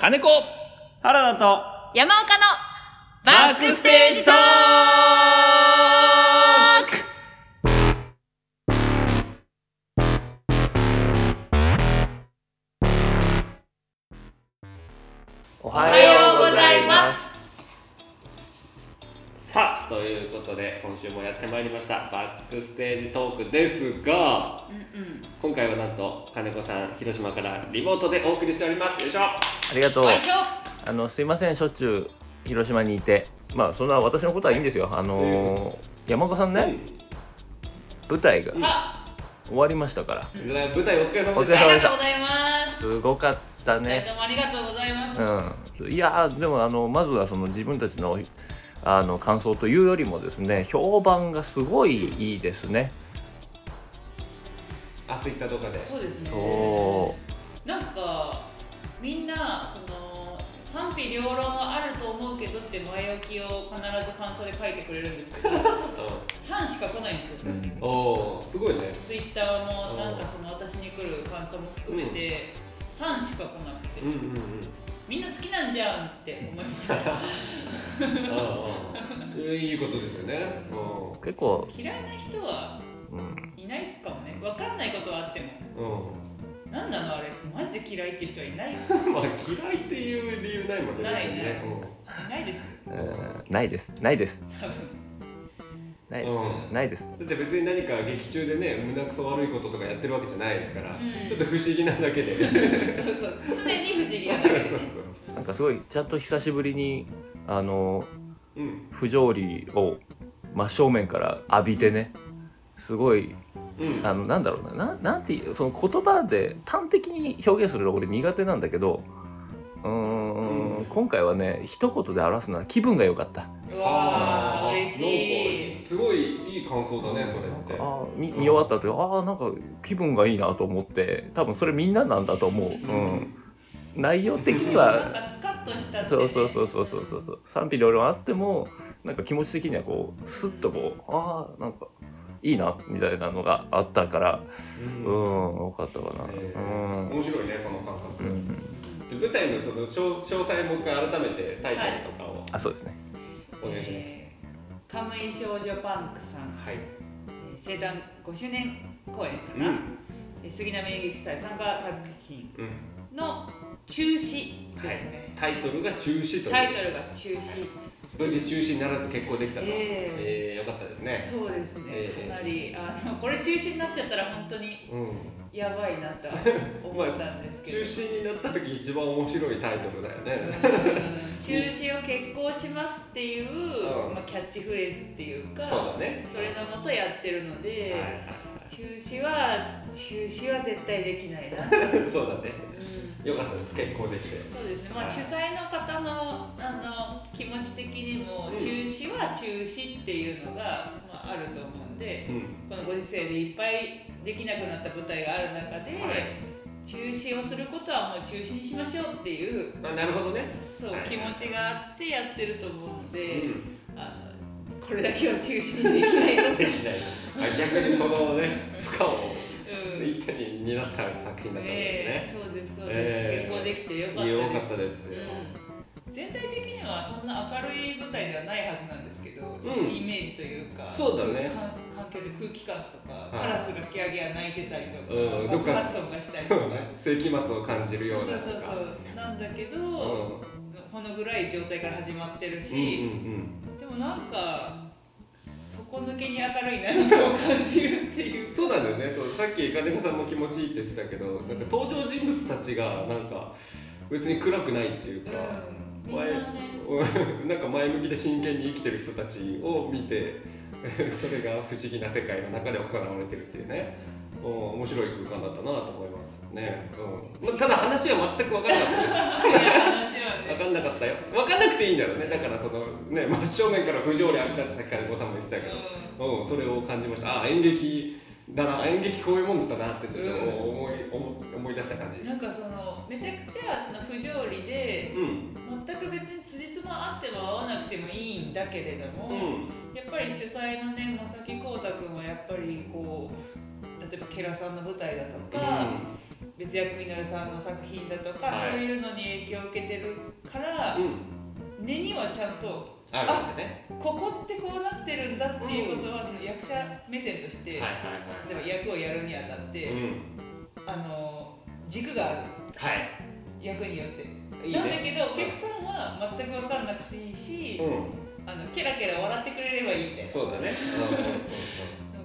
金子。原田と。山岡の。バックステージトーク。おおはようございますということで今週もやってまいりました。バックステージトークですがうんうん今回はなんと金子さん広島からリモートでお送りしております。よいしょ。ありがとう。あのすいませんしょっちゅう広島にいて。まあそんな私のことはいいんですよ。あのー山岡さんね舞台があ終わりましたから。うん舞台お疲れ様でしお疲れ様でした。ありがとうございます。すごかったね。ありがとうございます。うん。いやーでもあのまずはその自分たちのあの感想というよりもですね評判がすごいいいですね。たあツイッターとかで。そうですね。そなんかみんなその賛否両論はあると思うけどって前置きを必ず感想で書いてくれるんですけど 3しか来ないんですよ。う、うん。うんおおすごいね。ツイッターもなんかその私に来る感想も含めて3しか来なくて、うんうんうんみんな好きなんじゃんって思いましたああいいことですよね。う結構、嫌いな人はうん、いないかもね。分かんないことはあっても。ん。うん何なのあれ？マジで嫌いっていう人はいない。い まあ嫌いっていう理由ないもんねない別にね。ないです。えーないです。ないです。多分ない,、うん。ないです。だって別に何か劇中でね胸くそ悪いこととかやってるわけじゃないですから、うん。ちょっと不思議なだけで。そうそう。常に不思議なだけで。ねなんかすごいちゃんと久しぶりにあのうん。不条理を真正面から浴びてねすごいうん。あのなんだろうなななんていうその言葉で端的に表現するの俺苦手なんだけどうーんうん。今回はね一言で表すなら気分が良かった。うわー嬉しいすごいいい感想だねそれって。あー見見終わった後ああなんか気分がいいなと思って多分それみんななんだと思う、うん、内容的になんはかスカッとしたそうそうそうそうそうそうそう。賛否両論あってもなんか気持ち的にはこうスッとこうああなんかいいなみたいなのがあったから。うん。うん多かったかな。えうん。ー面白いねその感覚、うん。で舞台のその詳詳細もう一回改めてタイトルとかをあそうですね。お願いします、えーカムイ少女パンクさん、はい。えー生誕5周年公演かな、うん。えー杉並演劇祭参加作品うん。の中止ですね、タイトルが中止という。タイトルが中止無事中止にならず決行できたと、ええ。ーよかったですね。そうですね、ええかなりあのこれ中止になっちゃったら本当にうん。やばいなとは 思ったんですけど、中止になった時一番面白いタイトルだよね、うん。中止を決行しますっていう、うん。まあ、キャッチフレーズっていうかそうだね。それのもとやってるので、中止は中止は絶対できないな、は いそうだねうんよかったです決行できて。そうですね、まあ、はい。主催の方のあの気持ち的にもうん。中止は中止っていうのが、まあ、あると思うんでうん。このご時世でいっぱいできなくなった舞台がある中で、はい。中止をすることはもう中止にしましょうっていうあなるほどね。そう、はい。気持ちがあってやってると思うのうで、ん。あのこれだけは中止にできないぞって。できないあ逆にそのね負荷をうん一手に担った作品だったんええですね。そうですそうです、ええ結婚できてよかったです。よかったです。ようん、全体的にはそんな明るい舞台ではないはずなんですけど、そのイメージというかそうだね。か環境で空気感とか、い。カラスがギャーギャー鳴いてたりとか、うん。どっか爆発音がしたりとか、そうね。世紀末を感じるようなそうそうそう。なんだけど、うん。このぐらい状態から始まってるし、うんうん。でもなんか底抜けに明るい何かを感じるっていう。うん、そうなんだよね。そうさっき金子さんも気持ちいいって言ってたけどなんか登場人物たちがなんか別に暗くないっていうか、うん、前 なんか前向きで真剣に生きてる人たちを見て それが不思議な世界の中で行われてるっていうね、うん、面白い空間だったなと思いますね、うん。まあ、ただ話は全く分からなかったです。分かんなかったよ。分かんなくていいんだろうね。だからそのね真正面から不条理浴びたってさっき金子さんも言ってたけど、うん、それを感じました。あ演劇だな。演劇こういうもんだったなってちょっと思い,、思思い出した感じ。なんかそのめちゃくちゃその不条理でうん。全く別に辻褄合っても合わなくてもいいんだけれどうも、ん。やっぱり主催のね正木浩太君はやっぱりこう例えばケラさんの舞台だとか、別役ミノルさんの作品だとか、はい。そういうのに影響を受けてるから、うん。根にはちゃんとあね。ここってこうなってるんだっていうことは、その役者目線として、はいはいはい例えば役をやるにあたって、うん。あの軸がある。はい。役によって。いいなんだねけどお客さんは全く分かんなくていいし、うあのケラケラ笑ってくれればいいみたいな。んそうだね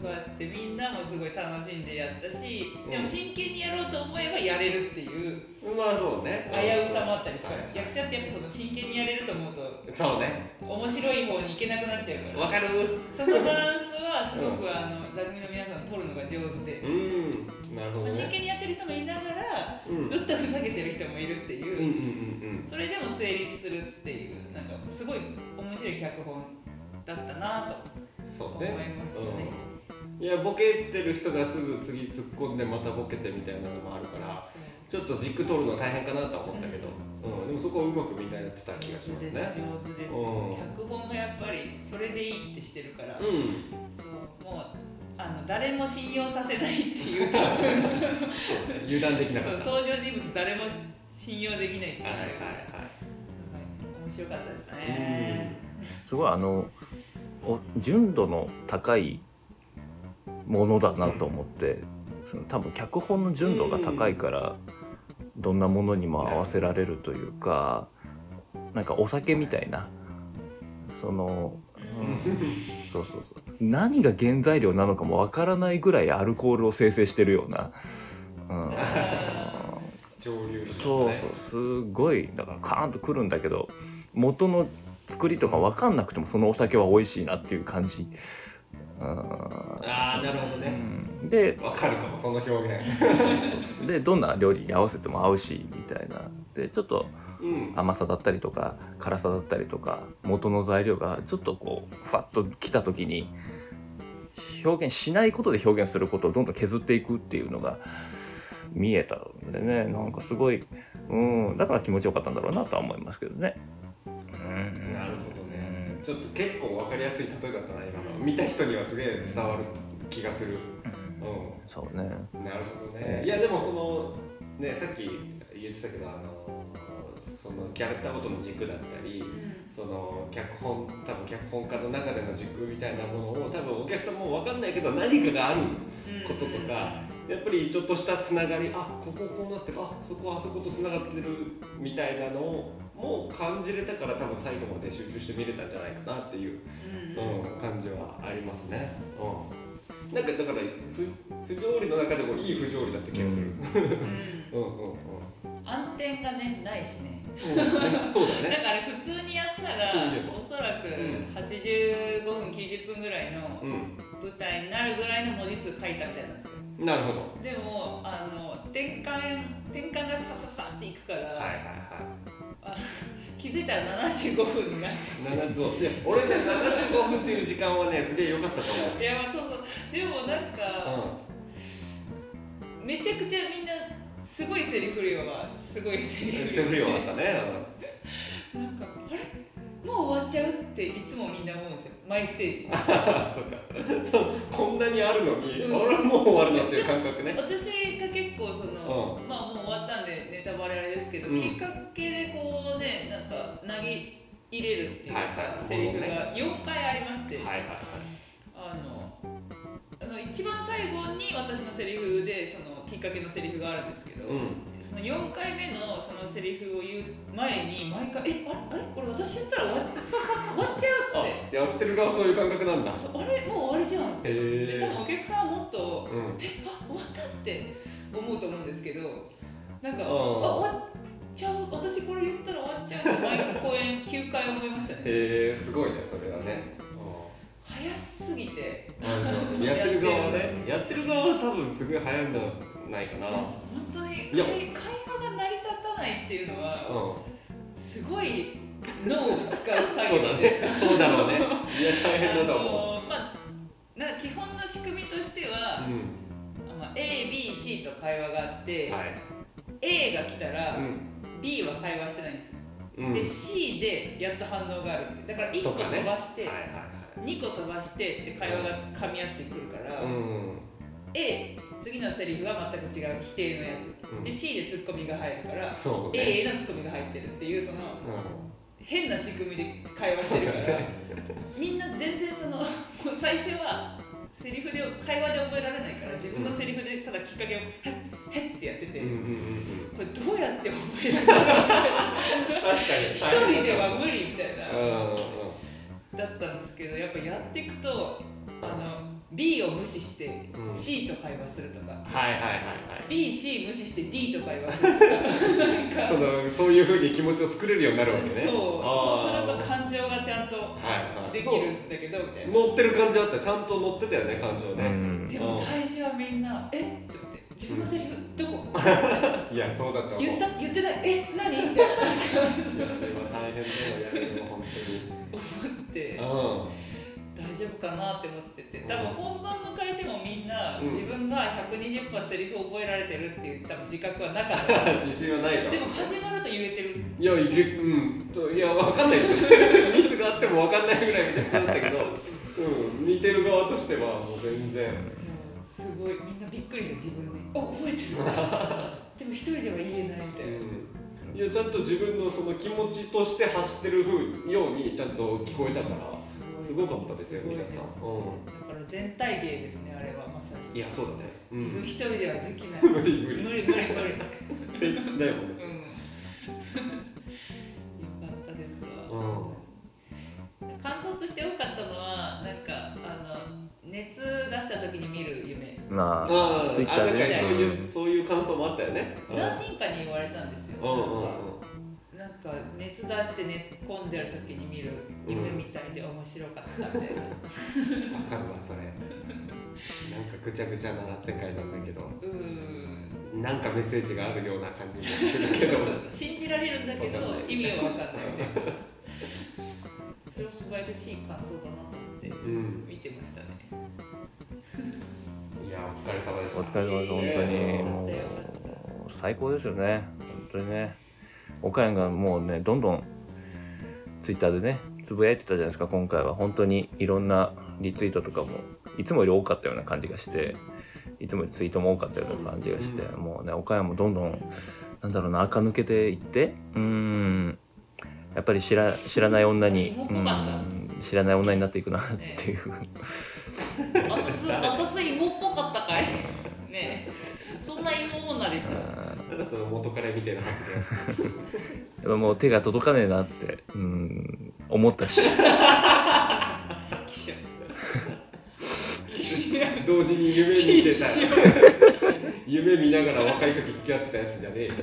のがあってみんなもすごい楽しんでやったし、うん。でも真剣にやろうと思えばやれるっていううんうんまあそうね。危うさもあったりとか、はい役者ってやっぱその真剣にやれると思うとそうね。面白い方に行けなくなっちゃうから。わかる？そのバランスはすごく、あの座組の皆さん取るのが上手で、うん。なるほまあ、どね真剣にやってる人もいながら、うん。ずっとふざけてる人もいるっていう、うんうんうんそれでも成立するっていうなんかすごい面白い脚本だったなとうんそう思いねますね。うんいやボケてる人がすぐ次突っ込んでまたボケてみたいなのもあるからちょっと軸取るの大変かなとは思ったけど、うん。でもそこはうまくみんなやってた気がしますね。上手です、うん。脚本がやっぱりそれでいいってしてるから、うん、そうもうあの誰も信用させないっていう油断できなか。登場人物誰も信用できないっていうはいはいはい。面白かったですね。すごいあのお純度の高いものだなと思ってその多分脚本の純度が高いからどんなものにも合わせられるというかなんかお酒みたいなその、うん、そうそうそう何が原材料なのかもわからないぐらいアルコールを生成してるような。うん上流そうそうすごいだからカーンとくるんだけど元の作りとか分かんなくてもそのお酒は美味しいなっていう感じ。うんああなるほどね。うんでわかるかもその表現。でどんな料理に合わせても合うしみたいなでちょっとうん。甘さだったりとか辛さだったりとか元の材料がちょっとこうファッときた時に表現しないことで表現することをどんどん削っていくっていうのが見えたんでねなんかすごい、うん、だから気持ちよかったんだろうなとは思いますけどね。うんなるほどね。ちょっと結構わかりやすい例えだったな今の。見た人にはすげえ伝わる気がする。うそうねん。なるほどね。いやでもそのねさっき言ってたけどあのそのキャラクターごとの軸だったり。その脚本多分脚本家の中での軸みたいなものを多分お客さんも分かんないけど何かがあることとかやっぱりちょっとしたつながりあこここうなってるあそこあそことつながってるみたいなのをもう感じれたから多分最後まで集中して見れたんじゃないかなっていう、うん、感じはありますね。うん、なんかだから不不条理の中でもいい不条理だった気がする。うんうんうん。暗転がねないしね。そうだね。そうだね。だから普通にやったらおそらくうん85分90分ぐらいのうん。舞台になるぐらいの文字数書いたみたいなんですよ。なるほど。でもあの転換転換がスパスパスパっていくから、はいはいはい。気づいたら75分になって7そういや俺ね75分っていう時間はねすげえ良かったと思う。いやまあそうそうでもなんか、めちゃくちゃみんなすごいセリフ量はすごいセリうん。フセフリオだったね。なんかあれ？もう終わっちゃうっていつもみんな思うんですよ。マイステージ。う んそうか。そうこんなにあるのに、うん。俺もう終わるのっていう感覚ね。私が結構その、まあもう終わったんでネタバレあれですけど、うん。きっかけでこうねなんか投げ入れるっていうか、はいはい。セリフが4回ありまして、はいはいあのあの一番最後に私のセリフでそのきっかけのセリフがあるんですけど、はい。その4回目のそのセリフを言う前に毎回「えああれこれ私言ったら終わっ 終わっちゃう」ってあ、やってる側そういう感覚なんだ。あれもう終わりじゃんって多分お客さんはもっとうん。「えあ終わった」って思うと思うんですけどなんか「あうん終わっちゃう私これ言ったら終わっちゃう」って毎公演 9回思いましたねへえ、すごいねそれはね。早すぎてうんやってる側はね、やってる側は多分すごい早いんじゃないかな。本当に会会話が成り立たないっていうのはうん。すごい脳を使う作そうだ業でね。そうだろうね。いや大変だと思う。まあな基本の仕組みとしては、うまあ、ABC と会話があって、ん。はい。A が来たら、うん B は会話してないんですよ、うん。で C でやっと反応があるだから1個飛ばして、はいはいはい。2個飛ばしてって会話が噛み合ってくるから、うん。A 次のセリフは全く違う否定のやつ、うん。で C でツッコミが入るからね。A へのツッコミが入ってるっていうそのう変な仕組みで会話してるからみんな全然その最初はセリフで会話で覚えられないから自分のセリフでただきっかけを「へっへっ」ってやってて、これどうやって覚えるんだろう。一人では無理みたいなだったんですけどやっぱやっていくとあの B を無視してうん。C と会話するとか、はいはいはいはい。BC 無視して D と会話するとか。なんかそのそういうふうに気持ちを作れるようになるわけね。そう。そうすると感情がちゃんとできるんだけどみたいな。乗ってる感じあった。ちゃんと乗ってたよね感情うね、ん。でも最初はみんな「え？っ?」って思って「自分のセリフどこ? いやそうだった言った言ってない。え何?」みたいな大変だよやるの本当に。思って。う大丈夫かなって思ってて。多分本番迎えてもみんなうん。自分が120%セリフ覚えられてるっていう多分自覚はなかった。ん 自信はないか。らでも始まると言えてる。いやいけうん。いやわかんない ミスがあってもわかんないぐらいみたいな人だったけど、うん、見てる側としてはもう全然。うんすごいみんなびっくりして自分で「あ覚えてる」でも一人では言えないみたいな。いやちゃんと自分のその気持ちとして発してるふうようにちゃんと聞こえたからすごかったですよ皆さん。ですだから全体芸ですねあれはまさに。いやそうだね、うん、自分一人ではできない。無理無理。無理無理無理。しないもんねうん。よかったですわ。う感想として多かったの熱出した時に見る夢。まあああツイッターでね。あなんかそういうそういう感想もあったよね。うん。何人かに言われたんですよ。なんかなんか熱出して寝込んでる時に見る夢みたいで面白かったみたいな。わかるわそれ。なんかぐちゃぐちゃな世界なんだけど。うん。なんかメッセージがあるような感じもすそうるけど信じられるんだけどわかんない。意味は分かんないみたいな。それを素晴らしい感想だなと思ってうん。見てましたね。いやお疲れ様でした。お疲れ様です本当に。ねもよかった。よかう最高ですよね。本当にね。岡山がもうねどんどんツイッターでねつぶやいてたじゃないですか今回は。本当にいろんなリツイートとかもいつもより多かったような感じがしていつもよりツイートも多かったような感じがして、そうもうね岡山もどんどんなんだろうな垢抜けていってうーん。やっぱり知ら知らない女にうん知らない女になっていくなっていう、あたすあたす芋っぽかったかい。ね。えそんな芋女でした。なんだその元彼みたいな発言やっぱもう手が届かねえなってうん思ったし。同時に夢見てた夢見ながら若い時付き合ってたやつじゃねえよ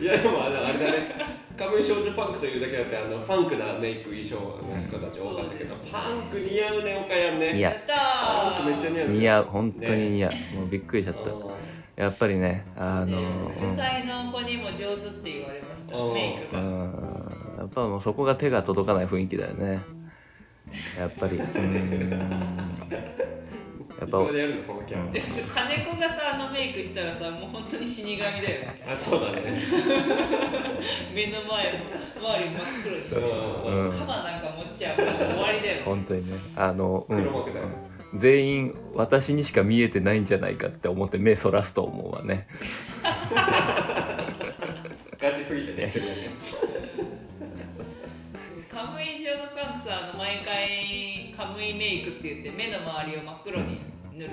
いやでもあれだねカムイ少女パンクというだけあってあのパンクなメイク衣装の人たち多かったけど、パンク似合うね岡山ねいややったパンクめっちゃ似合う似合う。本当に似合う、もうびっくりしちゃっうたやっぱりねあのね。うん。主催の子にも上手って言われましたうん。うメイクが。ん。やっぱもうそこが手が届かない雰囲気だよね。やっぱり。うんやっぱいつまでやるんだそのキャラ、で金子がさあのメイクしたらさもう本当に死神だよね。あそうだね。目の前周り真っ黒ですよ。う。ん。うんカバなんか持っちゃうもう終わりだよ。本当にね。あの、うん。黒幕だよ。全員私にしか見えてないんじゃないかって思って目そらすと思うわね。ガチすぎてねカムイショートパンクさんあの毎回カムイメイクって言って目の周りを真っ黒に塗る。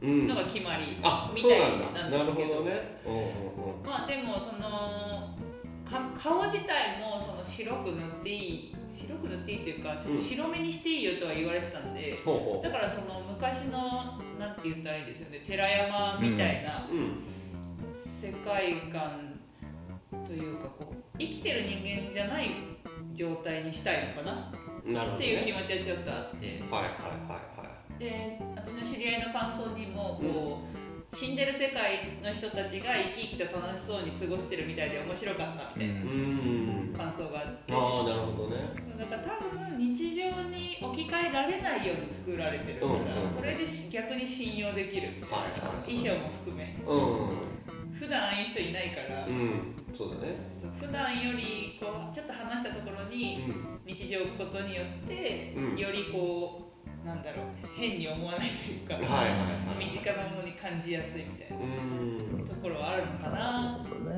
うん。のが決まり。あみたいなんですけど。うんうんうんまあでもそのか顔自体もその白く塗っていい白く塗っていいっていうかちょっと白目にしていいよとは言われてたんで、ほうほだからその昔のなんて言ったらいいですよね。寺山みたいな世界観というかこう生きてる人間じゃない状態にしたいのかな。っていう気ね持ちはちょっとあって。はいはいはいはいで私の知り合いの感想にもこう、死んでる世界の人たちが生き生きと楽しそうに過ごしてるみたいで面白かったみたいな感想があって、ああなるほどね。だから多分日常に置き換えられないように作られてるから、うんうん。それでし逆に信用できるみたいな、はい衣装も含め。う普段ああいう人いないから、んうん。そうだね。普段よりこうちょっと話したところにうん。日常を置くことによって、うん。よりこうなんだろう変に思わないというか、はいはいはい。身近なものに感じやすいみたいなうん。ところはあるのかな。なるほどね。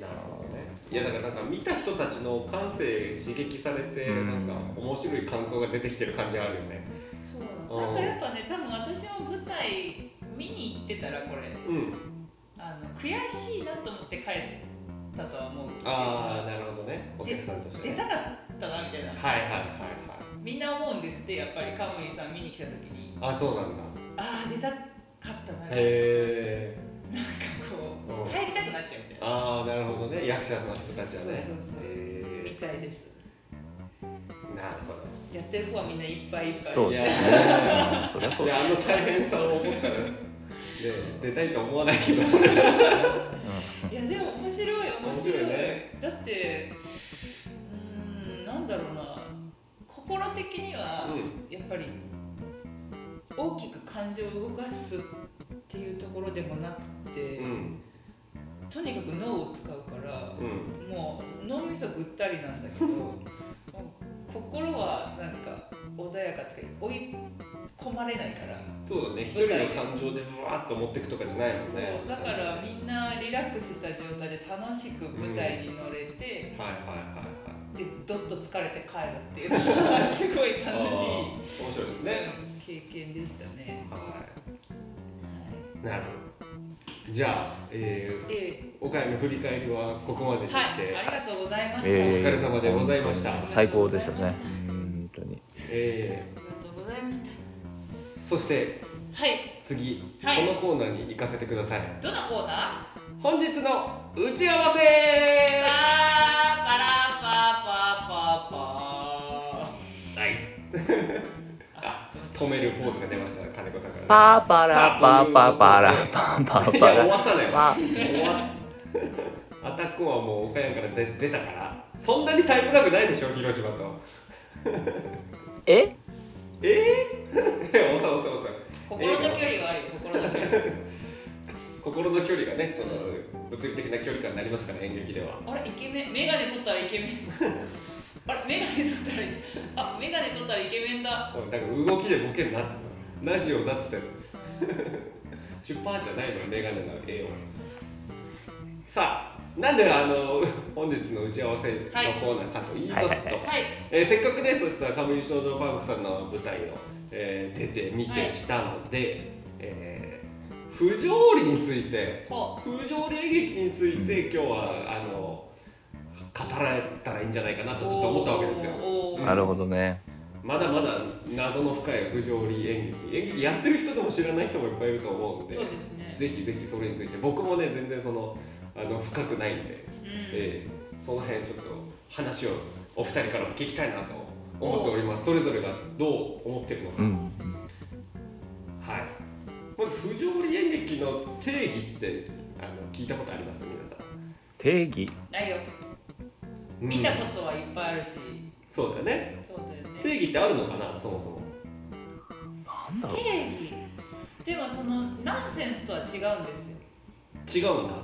なるほどねいやだからなんか見た人たちの感性刺激されてうん。なんか面白い感想が出てきてる感じあるよね。そうなんかやっぱね多分私も舞台見に行ってたらこれうん。あの悔しいなと思って帰ったとは思うああなるほどね。お客さんとしてね。出たかったなみたいな、はいはいはいはいみんな思うんですってやっぱりカムイさん見に来た時に。あそうなんだ。ああ出たかったな。なんかへえこう入りたくなっちゃうみたいな。ああなるほどね。役者の人たちはね。そうそうそうみへたいです。えなるほど。やってる方はみんないっぱいいっぱい。そうですね。いやあの大変さを思ったら、ね、出たいと思わないけど。いやでも面白い面面白い。白いね。だってうーんなんだろうな心的にはうやっぱり大きく感情を動かすっていうところでもなくて、んうん。とにかく脳を使うからうん。もう脳みそぐったりなんだけど 心はなんか穏やかっていうか追い込まれないから、そうだね。一人の感情でブワーッと持っていくとかじゃないもんね。そうだからみんなリラックスした状態で楽しく舞台に乗れて、はいはいはいはいでどっと疲れて帰るっていうのがすごい楽しい、面白いですね。うん経験でしたね。ははい。なるほど。じゃあ、えー、え岡山の振り返りはここまでにえはい、して、ありがとうございました。えーお疲れ様でございました。最高でしたね。うん本当に。えありがとうございました。ーそしてはい、次、はい。このコーナーに行かせてください。どのコーナー？本日の打ち合わせ。パーパラパパパパ。はい。あ止めるポーズが出ました金子さんから、パーパラパーパーパラ。パーパーパラわったねパ終わっアタックはもう岡山から出出たから。そんなにタイムラグないでしょ広島と。え？え？え？遅い遅い遅い心の距離はあるよ、心の距離。心の距離がねその物理的な距離感になりますから演劇では。あれイケメン、メガネ取ったらイケメン？あれメガネ取ったらいあメガネ取ったらイケメンだ。なんか動きでボケになってたラジオだっつってるチュッパーじゃないのメガネの絵を。さあなんであの本日の打ち合わせのコーナーかと言いますと、はい。えーせっかくねそういった上西衝動パンクさんの舞台を、えー出て見てはいきたので、えー不条理について。ほ不条理演劇について今日はあの語られたらいいんじゃないかなう。とちょっと思ったわけですよ。なるほどね。まだまだ謎の深い不条理演劇。演劇やってる人でも知らない人もいっぱいいると思うんでそうですね。ぜひぜひそれについて。僕もね全然そのあの深くないんで、うん。えーその辺ちょっと話をお二人からも聞きたいなと思っております。それぞれがどう思ってるのか、うん。はい不条理演劇の定義ってあの聞いたことあります？皆さん。定義？ないよ。見たことはいっぱいあるし。そうだよね。そうだよね。定義ってあるのかな？そもそも。なんだろう。定義？でもそのナンセンスとは違うんですよ。違うんだ。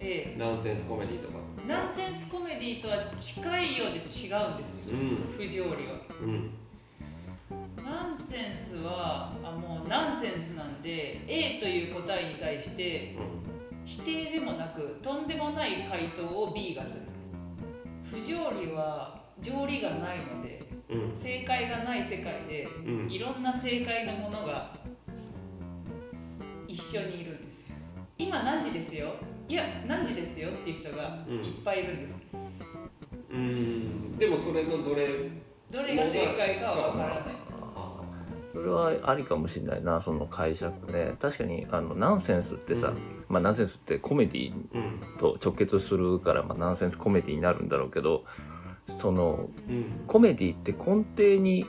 えナンセンスコメディとか。え、ナンセンスコメディとは近いようで違うんですよ。う不条理は。んナンセンスはあもうナンセンスなんで A という答えに対してうん。否定でもなくとんでもない回答を B がする。不条理は条理がないのでうん。正解がない世界でうん。いろんな正解のものが一緒にいるんですよ。今何時ですよ？いや何時ですよっていう人がうん。いっぱいいるんです、うん。でもそれのどれどれが正解かはわからない。あそれはありかもしれないなその解釈ね。確かにあのナンセンスってさ、うん。まあナンセンスってコメディうんと直結するから、まあ、ナンセンスコメディになるんだろうけどそのうん。コメディって根底に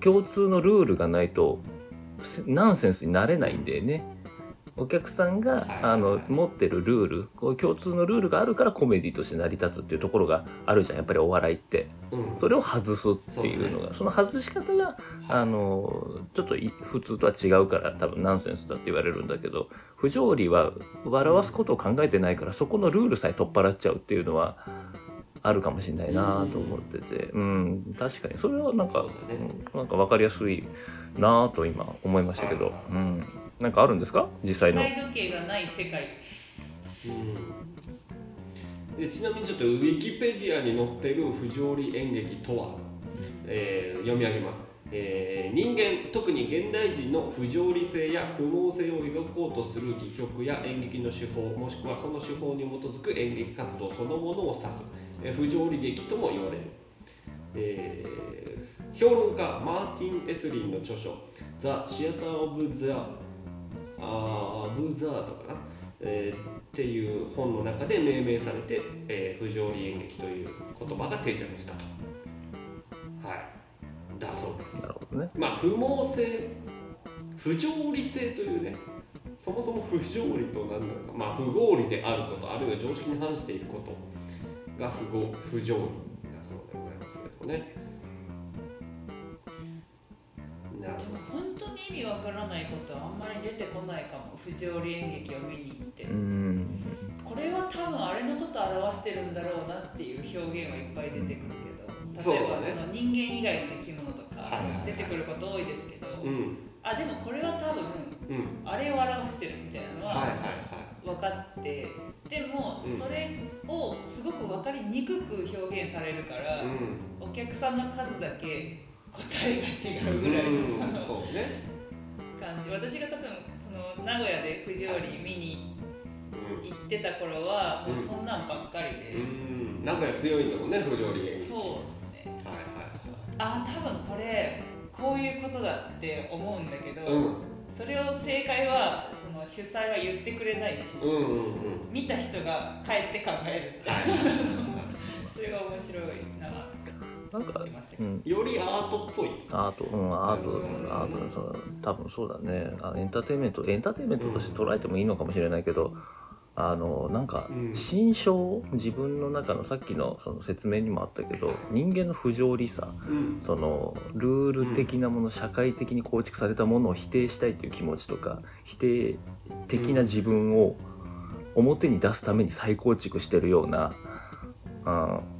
共通のルールがないとせナンセンスになれないんだよね。お客さんがい。あの持ってるルールこう共通のルールがあるからコメディとして成り立つっていうところがあるじゃんやっぱりお笑いって。うん。それを外すっていうのが。その外し方があのちょっとい普通とは違うから多分ナンセンスだって言われるんだけど不条理は笑わすことを考えてないからそこのルールさえ取っ払っちゃうっていうのはあるかもしれないなと思ってて。うん。確かに。それはなんか、ね。うん。なんか分かりやすいなと今思いましたけど、うん、なんかあるんですか？実際の。体時計がない世界。うん。でちなみにちょっとウィキペディアに載っている不条理演劇とは、えー読み上げます、えー人間特に現代人の不条理性や不毛性を描こうとする戯曲や演劇の手法もしくはその手法に基づく演劇活動そのものを指す、えー不条理劇とも言われる、えー評論家マーティン・エスリンの著書「ザ・シアター・オブ・ザ・あーブザードかな、えーっていう本の中で命名されて、えー不条理演劇という言葉が定着したと。はい、だそうです。なるほどねまあ不毛性、不条理性というね、そもそも不条理と何なのか、まあ不合理であること、あるいは常識に反していることが不合不条理だそうでございますけどもね。意味わからないことはあんまり出てこないかも。不条理演劇を見に行って、うん。これは多分あれのことを表してるんだろうなっていう表現はいっぱい出てくるけど。例えばその人間以外の生き物とか出てくること多いですけど、うん、あでもこれは多分うん、あれを表してるみたいなのは。分かって。でもうん。それをすごく分かりにくく表現されるから、うん。お客さんの数だけ答えが違うぐらいのそのね、感じ私が多分その名古屋で不条理見にう行ってた頃はもうそんなんばっかりで、ん、うん、なんか強いんだもんね不条理そうですね。はいはいあ多分これこういうことだって思うんだけど、はいうん。それを正解はその主催は言ってくれないし、うんうんうん。見た人が帰って考えるってそれが面白いななんかうん。よりアートっぽい。アート、うん、アート、アート、その多分そうだね。あ。エンターテインメント、エンターテインメントとして捉えてもいいのかもしれないけど、あのなんかうん。心象、自分の中のさっきのその説明にもあったけど、人間の不条理さ、うん。そのルール的なもの、社会的に構築されたものを否定したいという気持ちとか、否定的な自分を表に出すために再構築してるような。うんうん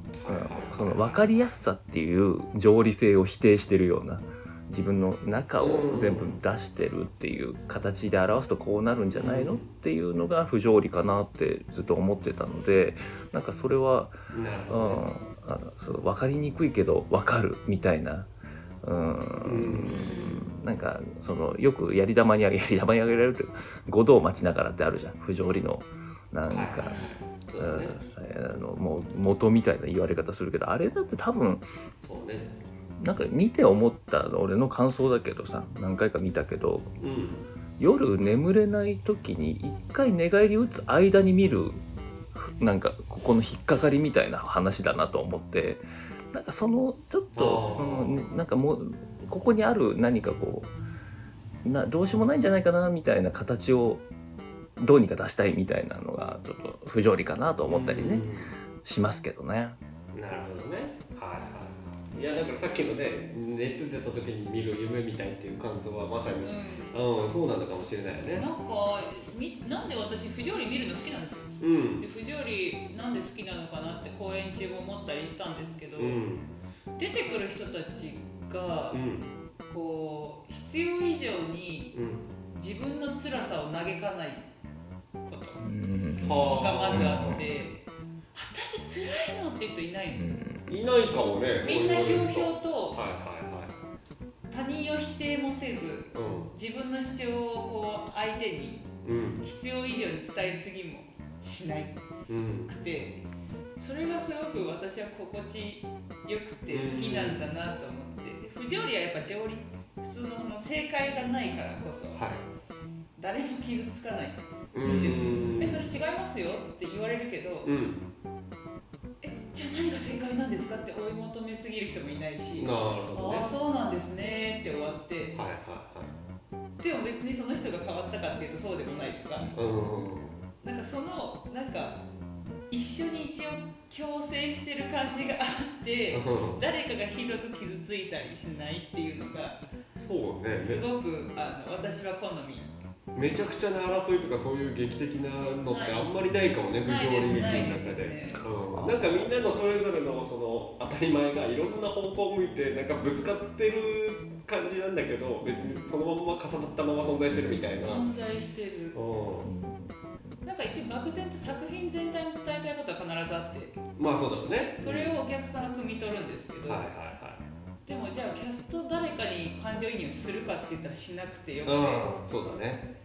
その分かりやすさっていう条理性を否定してるような自分の中を全部出してるっていう形で表すとこうなるんじゃないのっていうのが不条理かなってずっと思ってたのでなんかそれは、うん、あのそう分かりにくいけど分かるみたいな。うんなんかそのよくやり玉にあげやり玉にあげられるって五道待ちながらってあるじゃん不条理のなんか。うんあのもう元みたいな言われ方するけどあれだって多分そうねなんか見て思った俺の感想だけどさ何回か見たけどうん夜眠れない時に一回寝返り打つ間に見るなんかここの引っかかりみたいな話だなと思ってなんかそのちょっと、うんなんかもうここにある何かこうなどうしようもないんじゃないかなみたいな形をどうにか出したいみたいなのがちょっと不条理かなと思ったりね、しますけどね。うんなるほどね。はいはい。いやだからさっきのね熱出た時に見る夢みたいっていう感想はまさにううんそうなのかもしれないよん、ね。なんかみなんで私不条理見るの好きなんです？ようん。で不条理なんで好きなのかなって公演中も思ったりしたんですけど、うん。出てくる人たちがうん。こう必要以上にうん。自分の辛さを嘆かないこと。がまずあって私辛いのって人いないんですよ、いないかもねみんなひょうひうょうとはいはい他人を否定もせずはい自分の主張をこう相手にうん。必要以上に伝えすぎもしない。うん。くてそれがすごく私は心地よくて好きなんだなと思って。で不条理はやっぱ条理。普通のその正解がないからこそはい。誰も傷つかない。うんですえそれ違いますよって言われるけどうん。えじゃあ何が正解なんですかって追い求めすぎる人もいないしなるほどね。ああそうなんですねって終わって。はいはいでも別にその人が変わったかっていうとそうでもないとか。はいうんなんかそのなんか一緒に一応共生してる感じがあって誰かがひどく傷ついたりしないっていうのがそうね。すごくあの私は好みめちゃくちゃな争いとかそういう劇的なのってあんまりないかもね不条理劇の中で。うん、なんかみんなのそれぞれのその当たり前がいろんな方向を向いてなんかぶつかってる感じなんだけど別にそのまま重なったまま存在してるみたいな、うん、存在してる。なんか一応漠然と作品全体に伝えたいことは必ずあって。まあそうだろうね。それをお客さんが汲み取るんですけど、はいはいはいでもじゃあキャスト誰かに感情移入するかって言ったらしなくてよくて、うんそうだね。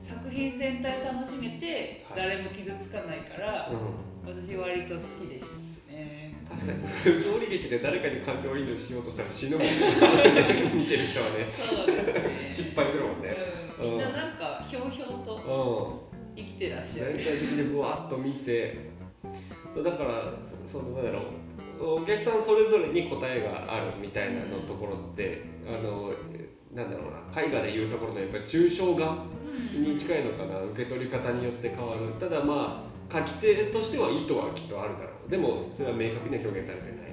作品全体楽しめてはい。誰も傷つかないから、うん。私割と好きですね。確かに。不条理劇で誰かに感情移入しようとしたら死ぬもんね。見てる人はね。そうですね。失敗するもんね。うん、みんななんかひょうひょうとうん。生きてらっしゃる。全体的にぶわっと見て。そうだからそそのなんだろうお客さんそれぞれに答えがあるみたいなのところってあのなんだろうな絵画でいうところのやっぱり抽象画うんに近いのかな受け取り方によって変わる。ただまあ書き手としては意図はきっとあるだろう。でもそれは明確には表現されてない。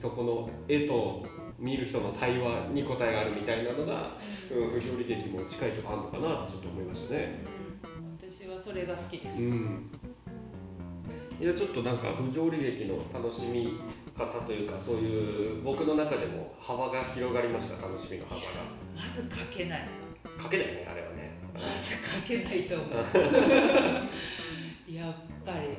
そこの絵と見る人の対話に答えがあるみたいなのが、うん、不条理劇も近いとこあるのかなとちょっと思いましたね。うん。私はそれが好きです、うん、いやちょっとなんか不条理劇の楽しみ方というかそういう僕の中でも幅が広がりました楽しみの幅が。まず書けない。書けないねあれはね。まず書けないと思う。やっぱり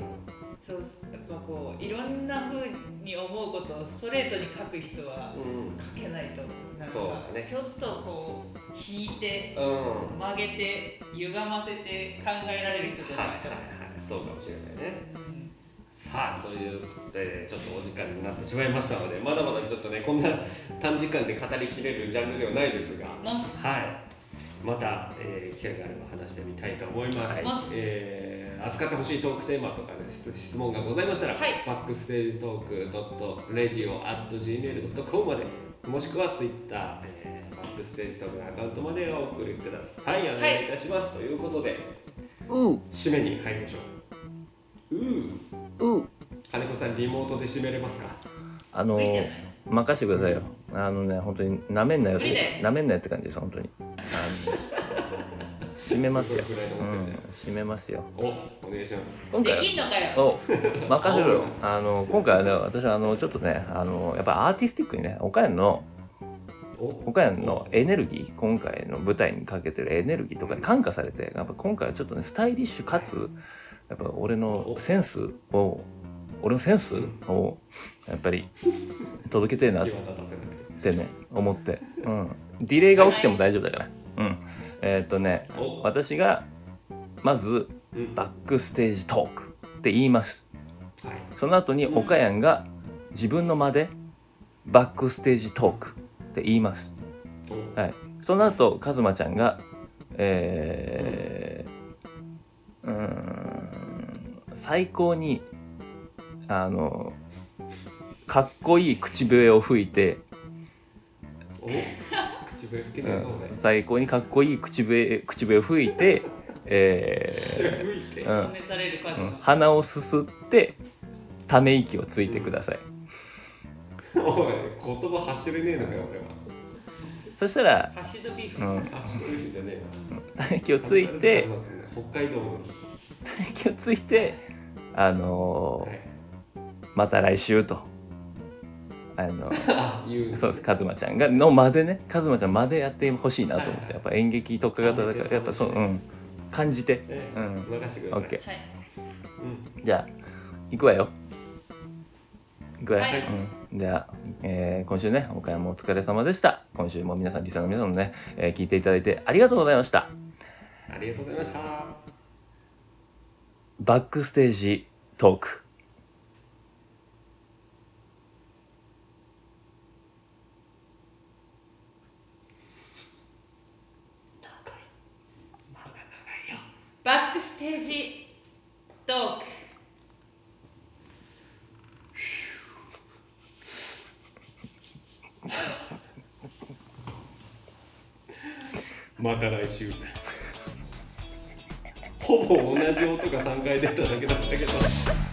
そうやっぱこういろんな風に思うことをストレートに書く人はうん。書けないと思う。なんそうかちょっとこう引いてうん。曲げて歪ませて考えられる人じゃないと、はいそうかもしれないね。うんさあということでちょっとお時間になってしまいましたのでまだまだちょっとねこんな短時間で語りきれるジャンルではないですがはい。また、えー機会があれば話してみたいと思います、はい。えー扱ってほしいトークテーマとかで質質問がございましたら、はい。バックステージトーク .radio.gmail.com までもしくは Twitter、えーバックステージトークのアカウントまでお送りください。お願いいたします、ということでう締めに入りましょううーう金子さんリモートで締めれますか？あの任してくださいよ。あのね本当になめんなよって。なめんなよって感じです本当に。あの締めますよ。締めますよ。おお願いします。今回。できんのかよ。お任せろよ。あの今回はね私はあのちょっとねあのやっぱアーティスティックにね岡山のお。岡山のエネルギー今回の舞台にかけてるエネルギーとかに感化されてやっぱ今回はちょっとねスタイリッシュかつやっぱ俺のセンスを俺のセンスをやっぱり届けてえなっててね思って、うん、ディレイが起きても大丈夫だから。うん。えーっとねお私がまずうん。バックステージトークって言います。はい。その後に岡山が自分の間でバックステージトークって言います。おはい、その後カズマちゃんがえー、うーん最高にあのかっこいい口笛を吹いて、最高にかっこいい口笛口笛を吹いて、鼻をすすってため息をついてください、おい言葉走れねえのかよ俺は。そしたら、うん、ため息をついて北海道のため息をついてあのーはいまた来週と。あの そうですカズマちゃんがの間でねカズマちゃん間でやってほしいなと思ってやっぱ演劇特化型だからやっぱそううん。感じて。ええうん。任せてください。OK はい。うん。じゃあ行くわよ。行くわよ、はい。うん、じゃあ、えー今週ね岡山お疲れ様でした。今週も皆さんリスナーの皆さんもね、えー聞いていただいてありがとうございました。ありがとうございましたバックステージトーク。バックステージトーク。また来週ほぼ同じ音が3回出ただけだったけど。